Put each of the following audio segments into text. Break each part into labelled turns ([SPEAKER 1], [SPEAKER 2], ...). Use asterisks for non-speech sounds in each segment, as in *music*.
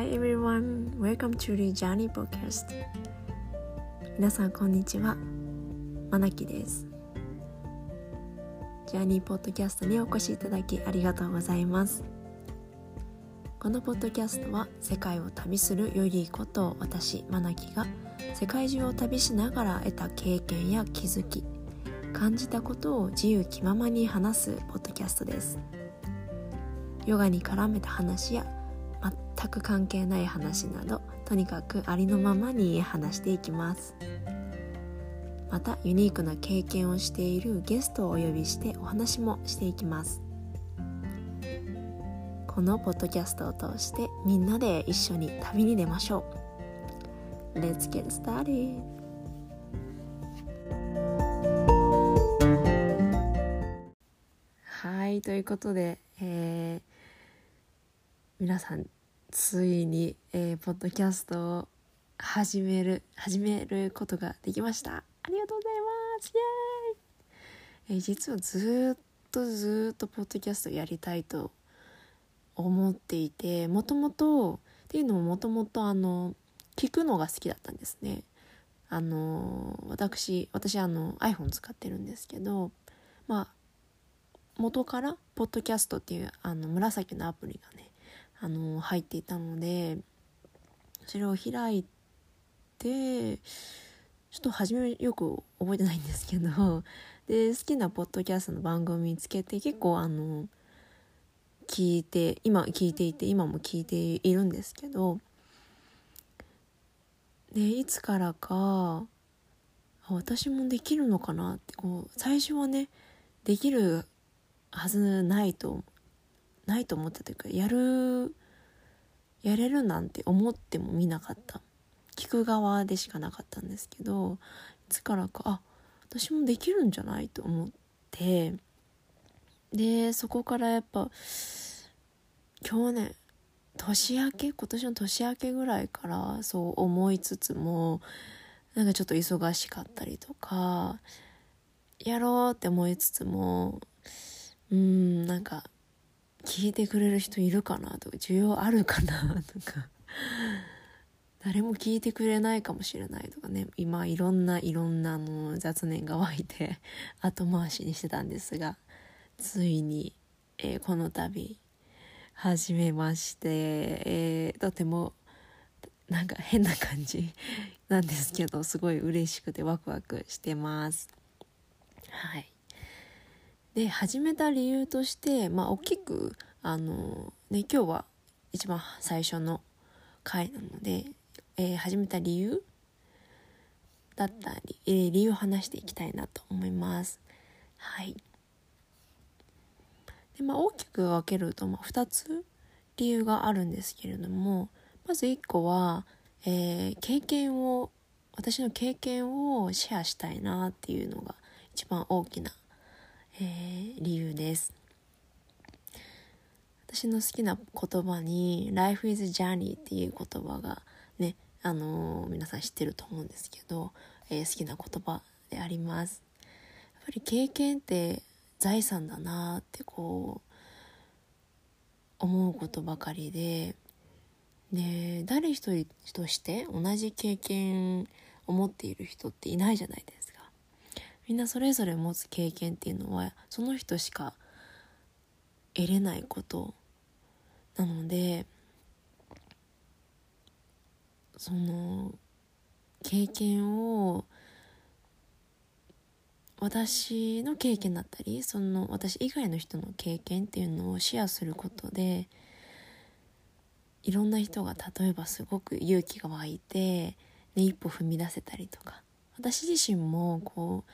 [SPEAKER 1] Hi everyone, welcome to the Journey Podcast. 皆さんこんにちは。まなきです。ジャーニーポッドキャストにお越しいただきありがとうございます。このポッドキャストは世界を旅するよりことを私まなきが世界中を旅しながら得た経験や気づき感じたことを自由気ままに話すポッドキャストです。ヨガに絡めた話や全く関係ない話などとにかくありのままに話していきます。またユニークな経験をしているゲストをお呼びしてお話もしていきます。このポッドキャストを通してみんなで一緒に旅に出ましょう。Let's get started! はいということで、え、皆さんついに、えー、ポッドキャストを始める始めることができました。ありがとうございます。イエーイ、えー、実はずっとずっとポッドキャストやりたいと思っていてもともとっていうのももともとあの聞くのが好きだったんですね。あの私私あの iPhone 使ってるんですけどまあ元からポッドキャストっていうあの紫のアプリがねあの入っていたのでそれを開いてちょっと初めよく覚えてないんですけどで好きなポッドキャストの番組見つけて結構あの聞いて今聞いていて今も聞いているんですけどでいつからか私もできるのかなってこう最初はねできるはずないとないと思ったというかやるやれるなんて思ってもみなかった。聞く側でしかなかったんですけどいつからかあ私もできるんじゃないと思って。でそこからやっぱ去年年明け今年の年明けぐらいからそう思いつつもなんかちょっと忙しかったりとかやろうって思いつつもうんなんか聞いてくれる人いるかなとか需要あるかなとか。*laughs* 誰も聞いてくれないかもしれないとかね。今いろんないろんなの雑念が湧いて *laughs* 後回しにしてたんですがついに、えー、この度始めまして、えー、とてもなんか変な感じ *laughs* なんですけどすごい嬉しくてワクワクしてます。はい。で始めた理由としてまあ大きくあのね今日は一番最初の回なので、えー、始めた理由だったり、えー、理由を話していきたいなと思います。はい。でまあ大きく分けると、まあ、2つ理由があるんですけれどもまず1個は、えー、経験を私の経験をシェアしたいなっていうのが一番大きなえー、理由です。私の好きな言葉に「Life is Journey」っていう言葉がねあのー、皆さん知ってると思うんですけど、えー、好きな言葉であります。やっぱり経験って財産だなってこう思うことばかりでで誰一人として同じ経験を持っている人っていないじゃないですみんなそれぞれ持つ経験っていうのはその人しか得れないことなのでその経験を私の経験だったりその私以外の人の経験っていうのをシェアすることでいろんな人が例えばすごく勇気が湧いて、ね、一歩踏み出せたりとか私自身もこう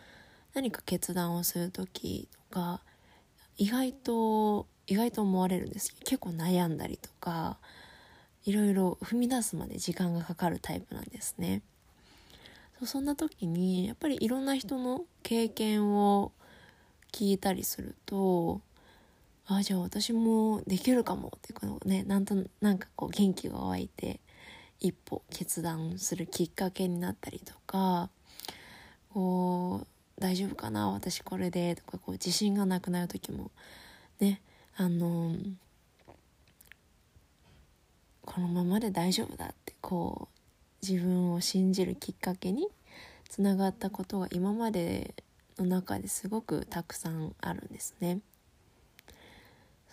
[SPEAKER 1] 何か決断をする時とか意外と意外と思われるんですけど結構悩んだりとかいろいろ踏み出すまで時間がかかるタイプなんですね。そんな時にやっぱりいろんな人の経験を聞いたりするとああじゃあ私もできるかもってこのねなんとなんかこう元気が湧いて一歩決断するきっかけになったりとかこう大丈夫かな？私これで。とかこう自信がなくなる時も。ね。あのここのままで大丈夫だってこう自分を信じるきっかけにつながったことが今までの中ですごくたくさんあるんですね。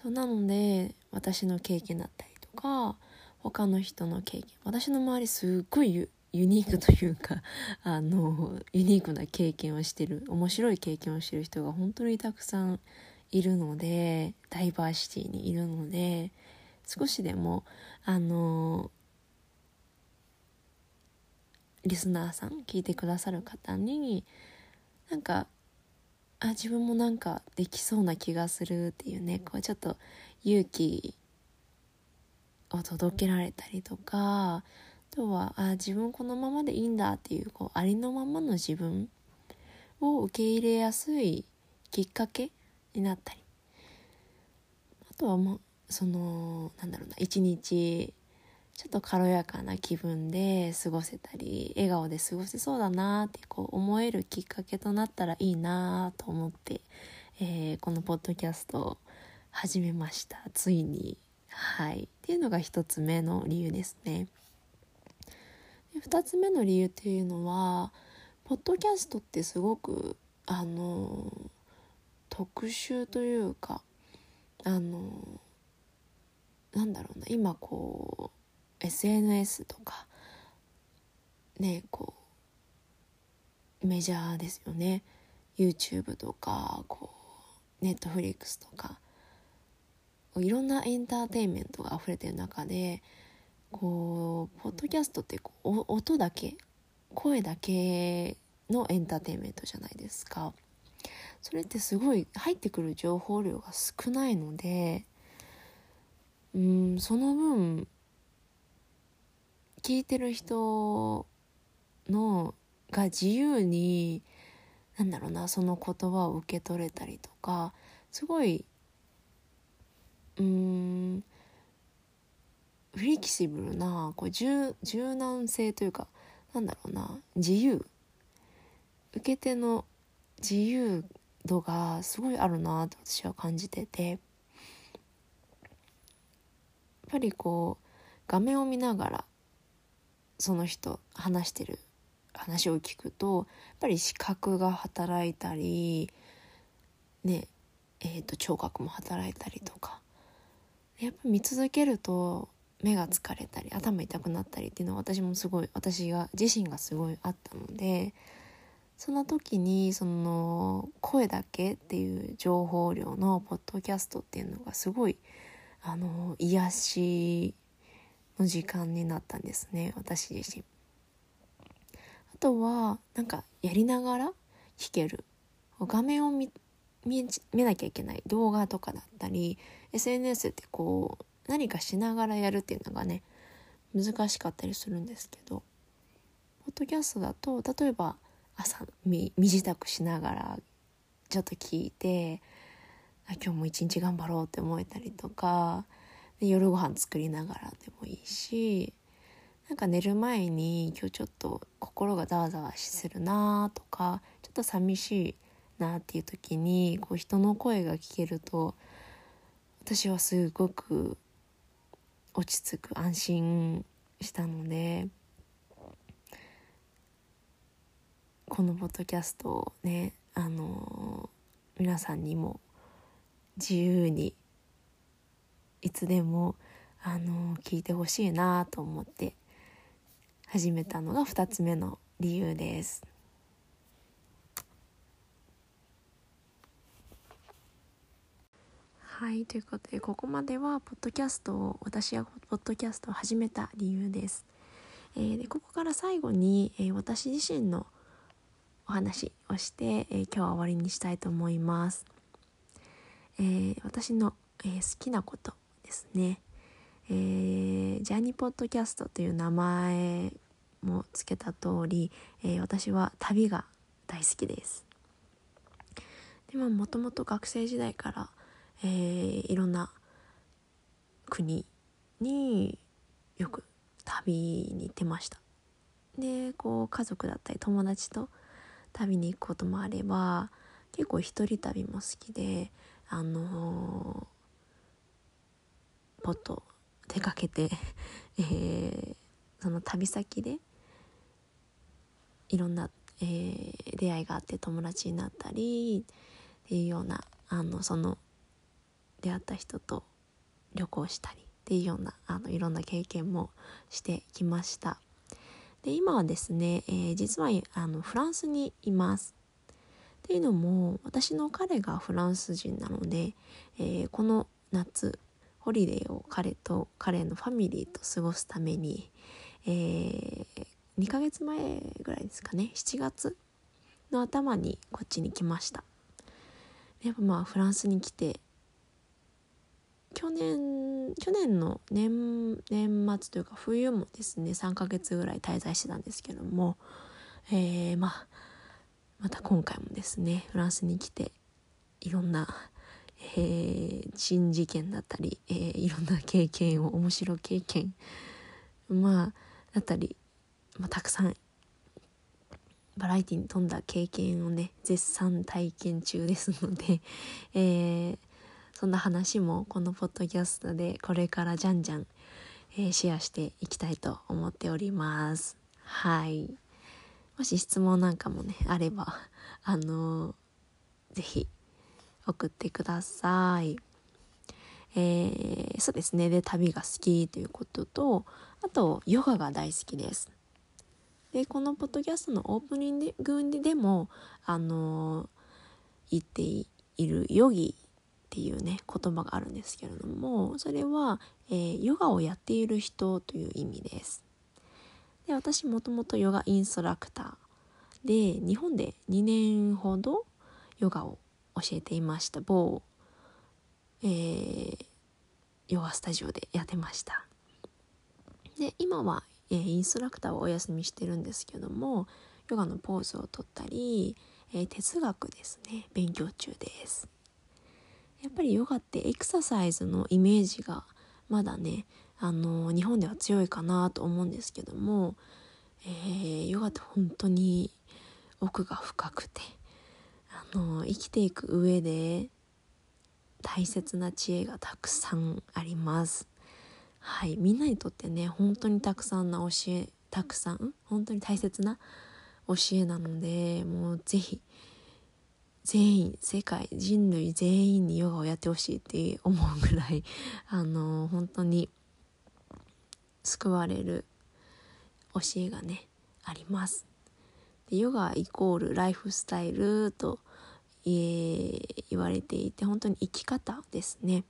[SPEAKER 1] そうなので私の経験だったりとか他の人の経験私の周りすっごいユニークというか *laughs* あのユニークな経験をしてる面白い経験をしてる人が本当にたくさんいるのでダイバーシティにいるので少しでもあのリスナーさん聞いてくださる方になんかあ自分もなんかできそうな気がするっていうねこうちょっと勇気を届けられたりとかとはあ自分このままでいいんだっていうこうありのままの自分を受け入れやすいきっかけになったり。あとはもうそのなんだろうな一日ちょっと軽やかな気分で過ごせたり笑顔で過ごせそうだなってこう思えるきっかけとなったらいいなと思って、えー、このポッドキャストを始めました。ついに。はい。っていうのが一つ目の理由ですね。で2つ目の理由っていうのはポッドキャストってすごくあの特殊というかあのなんだろうな今こう SNS とかねこうメジャーですよね。YouTube とかこう Netflix とかいろんなエンターテインメントが溢れてる中でこうポッドキャストってこう音だけ声だけのエンターテインメントじゃないですか。それってすごい入ってくる情報量が少ないのでうんその分聞いてる人のが自由になんだろうなその言葉を受け取れたりとかすごいうんフレキシブルなこう柔柔軟性というかなんだろうな自由。受け手の自由度がすごいあるなと私は感じてて。やっぱりこう画面を見ながらその人話してる話を聞くとやっぱり視覚が働いたりねえーと、聴覚も働いたりとか。やっぱ見続けると目が疲れたり頭痛くなったりっていうのは私もすごい私が自身がすごいあったのでその時にその声だけっていう情報量のポッドキャストっていうのがすごいあの癒しの時間になったんですね私自身。あとはなんかやりながら弾ける画面を見見なきゃいけない動画とかだったり SNS ってこう何かしながらやるっていうのがね難しかったりするんですけどポッドキャストだと例えば朝身支度しながらちょっと聞いてあ今日も一日頑張ろうって思えたりとか夜ご飯作りながらでもいいしなんか寝る前に今日ちょっと心がざわざわするなとかちょっと寂しいなっていう時にこう人の声が聞けると私はすごく落ち着く安心したのでこのポッドキャストをねあの皆さんにも自由にいつでもあの聞いてほしいなと思って始めたのが2つ目の理由です。はいということでここまではポッドキャストを私がポッドキャストを始めた理由です。えー、でここから最後に、えー、私自身のお話をして、えー、今日は終わりにしたいと思います。え私の、え好きなことですね。えー、ジャーニーポッドキャストという名前も付けた通り、え私は旅が大好きです。でももともと学生時代からえー、いろんな国によく旅に行ってました。でこう家族だったり友達と旅に行くこともあれば結構一人旅も好きであのー、ポッド出かけて、*laughs* えー、その旅先でいろんな、えー、出会いがあって友達になったりっていうようなあのその出会った人と旅行したりっていうようなあのいろんな経験もしてきました。で今はですね、えー、実はあのフランスにいます。っていうのも私の彼がフランス人なので、えー、この夏ホリデーを彼と彼のファミリーと過ごすために、えー、2ヶ月前ぐらいですかね7月の頭にこっちに来ました。やっぱまあフランスに来て去年去年の年年末というか冬もですね3ヶ月ぐらい滞在してたんですけども、えー、まあまた今回もですねフランスに来ていろんな、えー、新事件だったり、えー、いろんな経験を面白経験まあだったり、まあ、たくさんバラエティに富んだ経験をね絶賛体験中ですので、えーそんな話もこのポッドキャストでこれからじゃんじゃん、えー、シェアしていきたいと思っております。はい。もし質問なんかもね、あれば、*laughs* あのー、ぜひ送ってください。えー、そうですね。で、旅が好きということと、あと、ヨガが大好きです。で、このポッドキャストのオープニングでも、あのー、言っているヨギっていうね言葉があるんですけれどもそれは、えー、ヨガをやっている人という意味です。で私もともとヨガインストラクター。で日本で2年ほどヨガを教えていました。某、えー、ヨガスタジオでやってました。で今は、えー、インストラクターをお休みしてるんですけどもヨガのポーズをとったり、えー、哲学ですね。勉強中です。やっぱりヨガってエクササイズのイメージがまだねあの日本では強いかなと思うんですけども、えー、ヨガって本当に奥が深くてあの生きていく上で大切な知恵がたくさんあります。はいみんなにとってね本当にたくさんな教えたくさん本当に大切な教えなのでもう是非全員世界人類全員にヨガをやってほしいって思うぐらい *laughs* あの本当に救われる教えがねあります。でヨガイコールライフスタイルとえ言われていて本当に生き方ですね。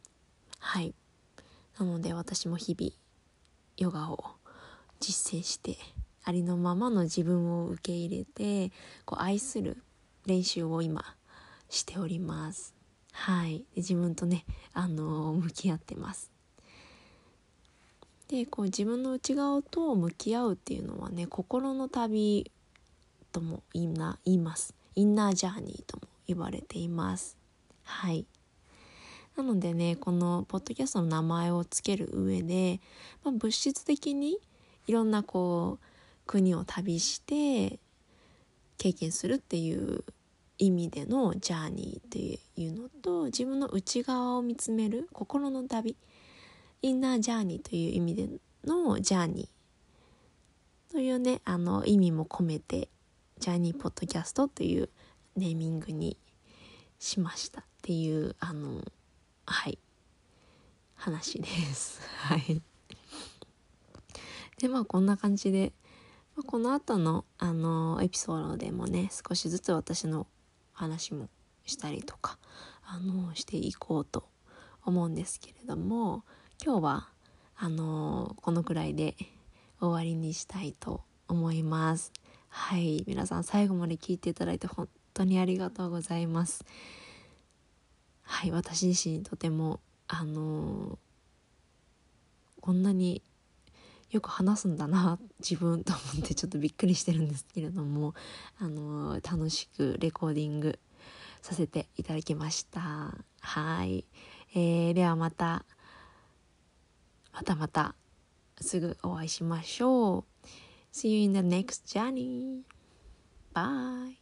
[SPEAKER 1] はい。なので私も日々ヨガを実践してありのままの自分を受け入れてこう愛する練習を今しております。はい。で自分とねあの向き合ってます。でこう自分の内側と向き合うっていうのはね心の旅とも言いな言います。インナージャーニーとも言われています。はい。なのでねこのポッドキャストの名前を付ける上で、まあ、物質的にいろんなこう国を旅して経験するっていう意味でのジャーニーっていうのと自分の内側を見つめる心の旅。インナージャーニーという意味でのジャーニーというねあの意味も込めてジャーニーポッドキャストというネーミングにしましたっていうあのはい。話です。はい。でまあこんな感じで、まあ、この後のあのエピソードでもね少しずつ私の話もしたりとかあのしていこうと思うんですけれども今日はあのこのくらいで終わりにしたいと思います。はい皆さん最後まで聞いていただいて本当にありがとうございます。はい私自身とてもあのこんなによく話すんだな自分と思ってちょっとびっくりしてるんですけれども、あの、楽しくレコーディングさせていただきましたはい、えー、ではまたまたまたすぐお会いしましょう See you in the next journey! Bye!